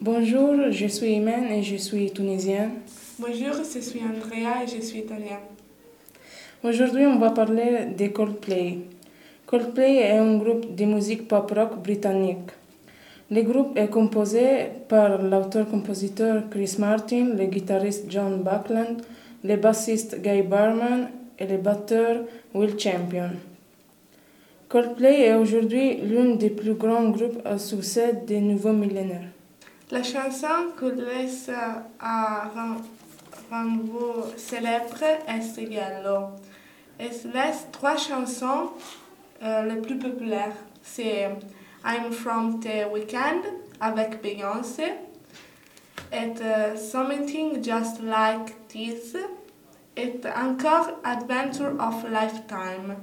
Bonjour, je suis Imen et je suis tunisienne. Bonjour, je suis Andrea et je suis italienne. Aujourd'hui, on va parler de Coldplay. Coldplay est un groupe de musique pop-rock britannique. Le groupe est composé par l'auteur-compositeur Chris Martin, le guitariste John Buckland, le bassiste Guy Barman et le batteur Will Champion. Coldplay est aujourd'hui l'un des plus grands groupes à succès des nouveaux millénaires. La chanson que laisse à rendu célèbre est Yellow. Elle laisse trois chansons euh, les plus populaires. C'est I'm From the Weekend avec Beyoncé et uh, Something Just Like This et encore Adventure of Lifetime.